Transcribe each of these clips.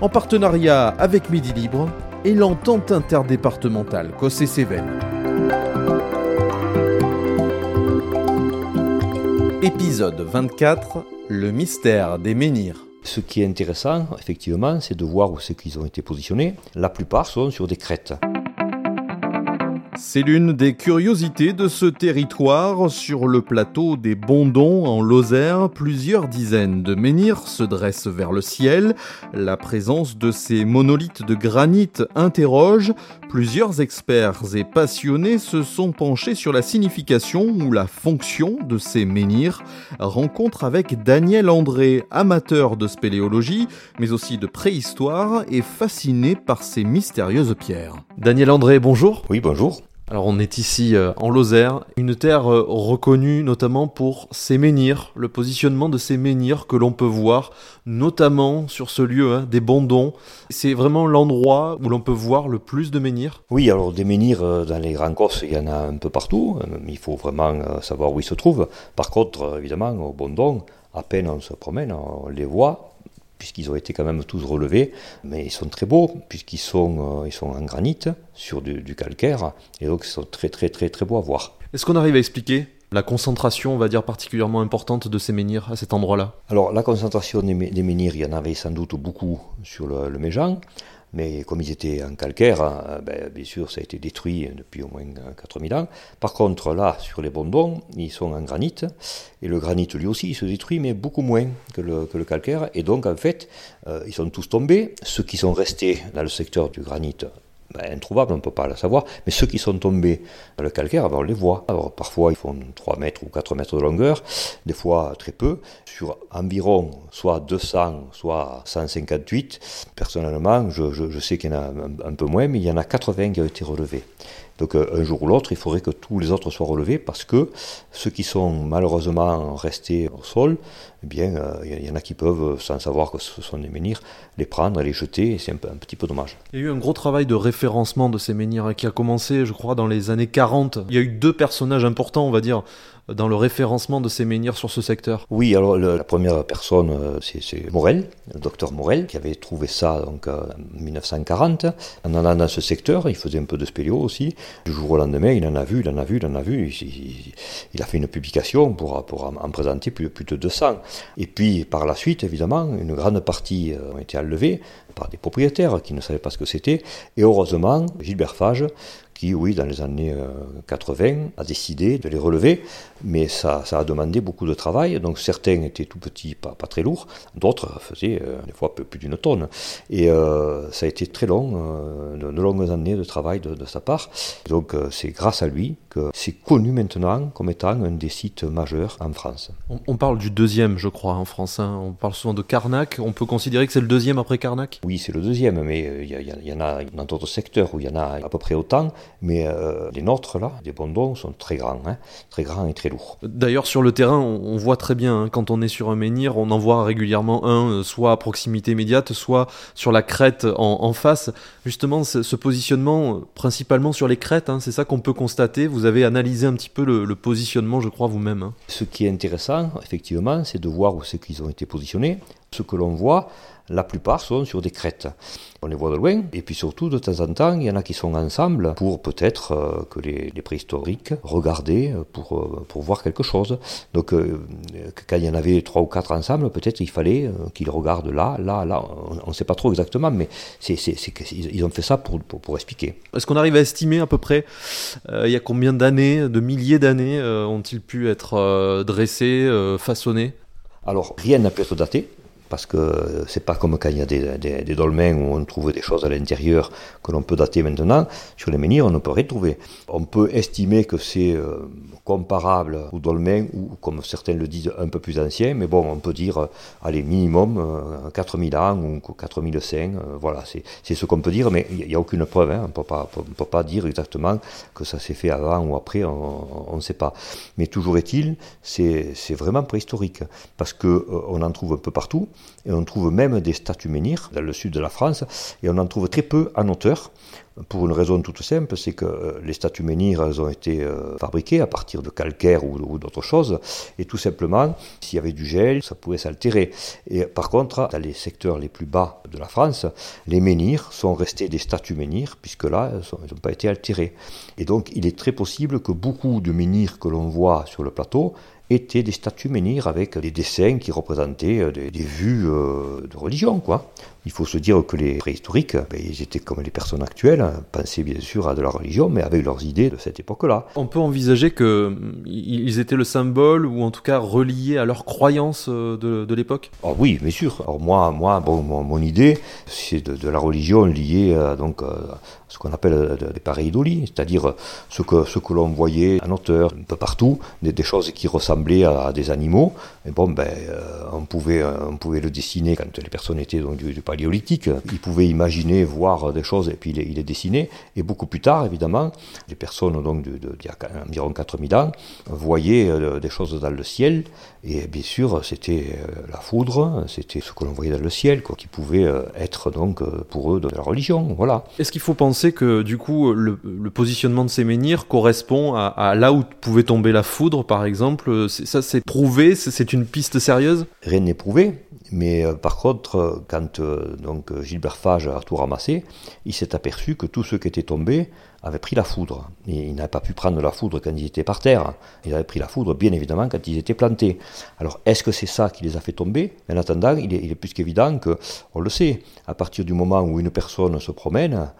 en partenariat avec Midi Libre et l'entente interdépartementale Cossé-Cévennes. Épisode 24 Le mystère des menhirs. Ce qui est intéressant, effectivement, c'est de voir où c'est qu'ils ont été positionnés. La plupart sont sur des crêtes. C'est l'une des curiosités de ce territoire. Sur le plateau des Bondons, en Lozère, plusieurs dizaines de menhirs se dressent vers le ciel. La présence de ces monolithes de granit interroge. Plusieurs experts et passionnés se sont penchés sur la signification ou la fonction de ces menhirs. Rencontre avec Daniel André, amateur de spéléologie, mais aussi de préhistoire et fasciné par ces mystérieuses pierres. Daniel André, bonjour. Oui, bonjour. Alors on est ici euh, en Lozère, une terre euh, reconnue notamment pour ses menhirs, le positionnement de ces menhirs que l'on peut voir notamment sur ce lieu hein, des Bondons. C'est vraiment l'endroit où l'on peut voir le plus de menhirs Oui, alors des menhirs euh, dans les Grands Corses, il y en a un peu partout, mais il faut vraiment savoir où ils se trouvent. Par contre, évidemment, au Bondon, à peine on se promène, on les voit, puisqu'ils ont été quand même tous relevés, mais ils sont très beaux, puisqu'ils sont, euh, ils sont en granit, sur du, calcaire, et donc ils sont très très très très beaux à voir. Est-ce qu'on arrive à expliquer la concentration, on va dire, particulièrement importante de ces menhirs à cet endroit-là? Alors la concentration des, menhirs, il y en avait sans doute beaucoup sur le, le Méjean, mais comme ils étaient en calcaire, hein, ben, bien sûr, ça a été détruit depuis au moins 4000 ans. Par contre, là, sur les bondons, ils sont en granit. Et le granit, lui aussi, il se détruit, mais beaucoup moins que le, calcaire. Et donc, en fait, euh, ils sont tous tombés. Ceux qui sont restés dans le secteur du granit introuvables, on ne peut pas le savoir, mais ceux qui sont tombés dans le calcaire, ben, on les voit. Parfois ils font 3 mètres ou 4 mètres de longueur, des fois très peu, sur environ soit 200, soit 158. Personnellement, je, je, sais qu'il y en a un, un, peu moins, mais il y en a 80 qui ont été relevés. Donc euh, un jour ou l'autre, il faudrait que tous les autres soient relevés parce que ceux qui sont malheureusement restés au sol, eh bien, euh, il y en a qui peuvent, sans savoir que ce sont des menhirs, les prendre les jeter, et c'est un, un, petit peu dommage. Il y a eu un gros travail de référencement de ces menhirs hein, qui a commencé, je crois, dans les années 40. Il y a eu deux personnages importants, on va dire, dans le référencement de ces menhirs sur ce secteur Oui, alors la première personne, euh, c'est Morel, le docteur Morel, qui avait trouvé ça donc, en 1940. En allant dans ce secteur, il faisait un peu de spéléo aussi. Du jour au lendemain, il en a vu, il en a vu, il en a vu. Il, a fait une publication pour, pour en présenter plus, plus de 200. Et puis, par la suite, évidemment, une grande partie euh, ont été enlevées par des propriétaires qui ne savaient pas ce que c'était. Et heureusement, Gilbert Fage, qui, oui, dans les années 80, euh, a décidé de les relever, mais ça, ça, a demandé beaucoup de travail. Donc certains étaient tout petits, pas, très lourds, d'autres faisaient euh, des fois plus d'une tonne. Et euh, ça a été très long, de, longues années de travail de, sa part. Donc c'est grâce à lui que c'est connu maintenant comme étant un des sites majeurs en France. On, parle du deuxième, je crois, en France. Hein. On parle souvent de Carnac. On peut considérer que c'est le deuxième après Carnac Oui, c'est le deuxième, mais il y, y, en a dans d'autres secteurs où il y en a à peu près autant. Mais euh, les nôtres, là, les bondons, sont très grands, hein, très grands et très lourds. D'ailleurs, sur le terrain, on, voit très bien, hein, quand on est sur un menhir, on en voit régulièrement un, euh, soit à proximité immédiate, soit sur la crête en, face. Justement, ce, positionnement, euh, principalement sur les crêtes, hein, c'est ça qu'on peut constater. Vous avez analysé un petit peu le, positionnement, je crois, vous-même. Ce qui est intéressant, effectivement, c'est de voir où c'est qu'ils ont été positionnés. Ce que l'on voit, la plupart sont sur des crêtes. On les voit de loin, et puis surtout, de temps en temps, il y en a qui sont ensemble pour peut-être euh, que les, préhistoriques regardaient euh, pour, euh, pour voir quelque chose. Donc, quand il y en avait trois ou quatre ensemble, peut-être il fallait qu'ils regardent là, là, là. On ne sait pas trop exactement, mais c'est, c'est, ils ont fait ça pour, pour, pour expliquer. Est-ce qu'on arrive à estimer à peu près il y a combien d'années, de milliers d'années, ont-ils pu être dressés, façonnés? Alors, rien n'a pu être daté parce que c'est pas comme quand il y a des, dolmens où on trouve des choses à l'intérieur que l'on peut dater maintenant. Sur les menhirs, on ne peut rien trouver. On peut estimer que c'est euh, comparable aux dolmens ou, comme certains le disent, un peu plus ancien, mais bon, on peut dire, euh, allez, minimum 4000 ans ou 4005, voilà, c'est ce qu'on peut dire, mais il n'y a aucune preuve, hein. on ne peut pas dire exactement que ça s'est fait avant ou après, on ne sait pas. Mais toujours est-il, c'est vraiment préhistorique, parce qu'on on en trouve un peu partout, et on trouve même des statues menhirs dans le sud de la France, et on en trouve très peu en hauteur, pour une raison toute simple, c'est que euh, les statues menhirs ont été euh, fabriquées à partir de calcaire ou, d'autres choses, et tout simplement, s'il y avait du gel, ça pouvait s'altérer. Et par contre, dans les secteurs les plus bas de la France, les menhirs sont restés des statues menhirs, puisque là, elles n'ont pas été altérées. Et donc, il est très possible que beaucoup de menhirs que l'on voit sur le plateau étaient des statues menhirs avec des dessins qui représentaient euh, des, vues de religion. Il faut se dire que les préhistoriques, ben, ils étaient comme les personnes actuelles, hein, pensaient bien sûr à de la religion, mais avec leurs idées de cette époque-là. On peut envisager qu'ils mm, étaient le symbole, ou en tout cas reliés à leurs croyances euh, de, l'époque? Oh Oui, bien sûr. Alors moi, moi bon, mon, idée, c'est de, la religion liée à, donc, ce qu'on appelle des pareidolis, c'est-à-dire ce que, ce que l'on voyait en hauteur, un peu partout, des, des choses qui ressemblaient à, des animaux. Et bon, ben, euh, on, pouvait, on pouvait le dessiner quand les personnes étaient donc, du, paléolithique. Ils pouvaient imaginer, voir des choses et puis il les dessinaient. Et beaucoup plus tard, évidemment, les personnes donc, d'il y a environ 4000 ans voyaient euh, des choses dans le ciel. Et bien sûr, c'était euh, la foudre, c'était ce que l'on voyait dans le ciel, quoi, qui pouvait être donc pour eux de la religion. Voilà. Est-ce qu'il faut penser que du coup le, positionnement de ces menhirs correspond à, là où pouvait tomber la foudre par exemple? Ça c'est prouvé? C'est une piste sérieuse? Rien n'est prouvé. Mais euh, par contre, euh, quand euh, donc Gilbert Fage a tout ramassé, il s'est aperçu que tous ceux qui étaient tombés avaient pris la foudre. Et il n'avait pas pu prendre la foudre quand ils étaient par terre. Il avait pris la foudre, bien évidemment, quand ils étaient plantés. Alors, est-ce que c'est ça qui les a fait tomber? En attendant, il est, il est plus qu'évident que, on le sait, à partir du moment où une personne se promène,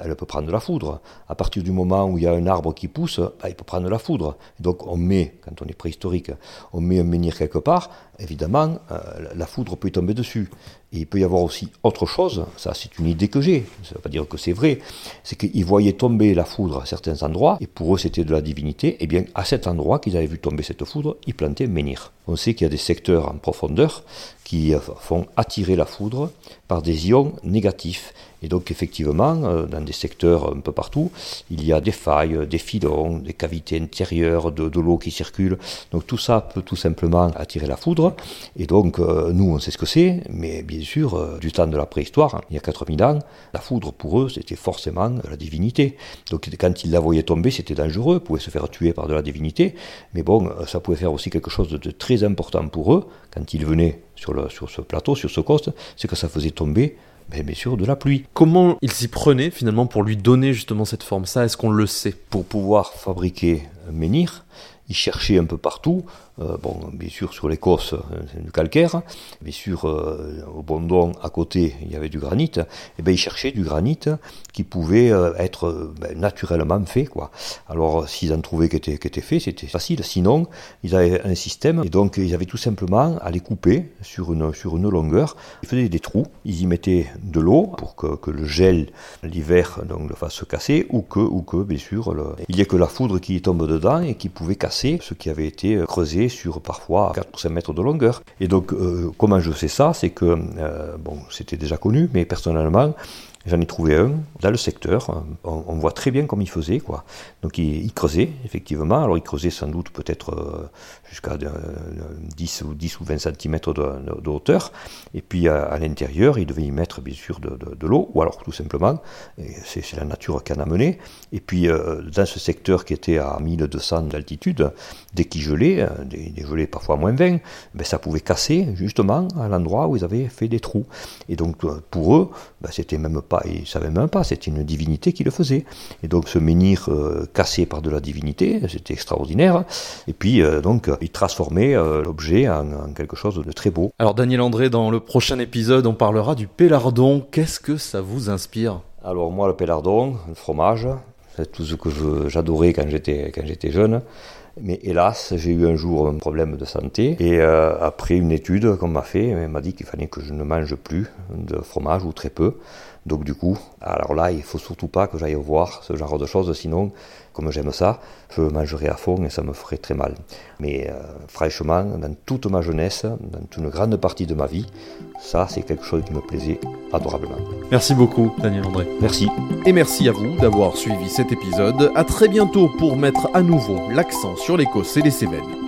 elle peut prendre la foudre. À partir du moment où il y a un arbre qui pousse, bah, il peut prendre la foudre. Donc on met, quand on est préhistorique, on met un menhir quelque part, évidemment, euh, la foudre peut y tomber dessus. Il peut y avoir aussi autre chose, ça c'est une idée que j'ai, ça ne veut pas dire que c'est vrai, c'est qu'ils voyaient tomber la foudre à certains endroits, et pour eux c'était de la divinité, et bien à cet endroit qu'ils avaient vu tomber cette foudre, ils plantaient un menhir. On sait qu'il y a des secteurs en profondeur qui font attirer la foudre par des ions négatifs. Et donc effectivement, euh, dans des secteurs un peu partout, il y a des failles, des filons, des cavités intérieures, de, l'eau qui circule. Donc tout ça peut tout simplement attirer la foudre. Et donc euh, nous, on sait ce que c'est, mais bien sûr, euh, du temps de la préhistoire, il y a 4000 ans, la foudre pour eux, c'était forcément la divinité. Donc quand ils la voyaient tomber, c'était dangereux, pouvaient se faire tuer par de la divinité. Mais bon, ça pouvait faire aussi quelque chose de très important pour eux quand ils venaient sur, le, sur ce plateau, sur ce coste, c'est que ça faisait tomber mais bien sûr de la pluie. Comment il s'y prenait finalement pour lui donner justement cette forme? Ça, est-ce qu'on le sait? Pour pouvoir fabriquer un menhir, il cherchait un peu partout euh, bon, bien sûr, sur l'Écosse, euh, c'est du calcaire. Bien sûr, euh, au Bondon, à côté, il y avait du granit. Et eh bien, ils cherchaient du granit qui pouvait être ben, naturellement fait, quoi. Alors, s'ils en trouvaient qui était, qui fait, c'était facile. Sinon, ils avaient un système, et donc, ils avaient tout simplement à les couper sur une, longueur. Ils faisaient des trous, ils y mettaient de l'eau pour que, le gel, l'hiver, donc, le fasse casser, ou que, ou que, bien sûr, il y ait que la foudre qui tombe dedans et qui pouvait casser ce qui avait été creusé sur parfois 4 ou 5 mètres de longueur. Et donc, euh, comment je sais ça? C'est que, euh, bon, c'était déjà connu, mais personnellement, J'en ai trouvé un dans le secteur. On, voit très bien comme il faisait. Quoi. Donc il, creusait, effectivement. Alors il creusait sans doute peut-être euh, jusqu'à 10 ou 10 ou 20 cm de, hauteur. Et puis à, l'intérieur, il devait y mettre bien sûr de, l'eau, ou alors tout simplement, c'est la nature qui en a mené. Et puis euh, dans ce secteur qui était à 1200 d'altitude, dès qu'il gelait, euh, des, des, gelées parfois moins 20, ben, ça pouvait casser justement à l'endroit où ils avaient fait des trous. Et donc pour eux, ben, c'était même pas il ne savait même pas, c'était une divinité qui le faisait. Et donc ce menhir euh, cassé par de la divinité, c'était extraordinaire. Et puis euh, donc il transformait euh, l'objet en, quelque chose de très beau. Alors Daniel André, dans le prochain épisode, on parlera du pélardon. Qu'est-ce que ça vous inspire? Alors moi, le pélardon, le fromage, c'est tout ce que j'adorais quand j'étais jeune. Mais hélas, j'ai eu un jour un problème de santé et euh, après une étude qu'on m'a fait, elle m'a dit qu'il fallait que je ne mange plus de fromage ou très peu. Donc du coup, alors là, il faut surtout pas que j'aille voir ce genre de choses, sinon, comme j'aime ça, je mangerai à fond et ça me ferait très mal. Mais euh, franchement, dans toute ma jeunesse, dans une grande partie de ma vie, ça c'est quelque chose qui me plaisait adorablement. Merci beaucoup, Daniel André. Merci. Et merci à vous d'avoir suivi cet épisode. À très bientôt pour mettre à nouveau l'accent sur l'Écosse et les Cévennes.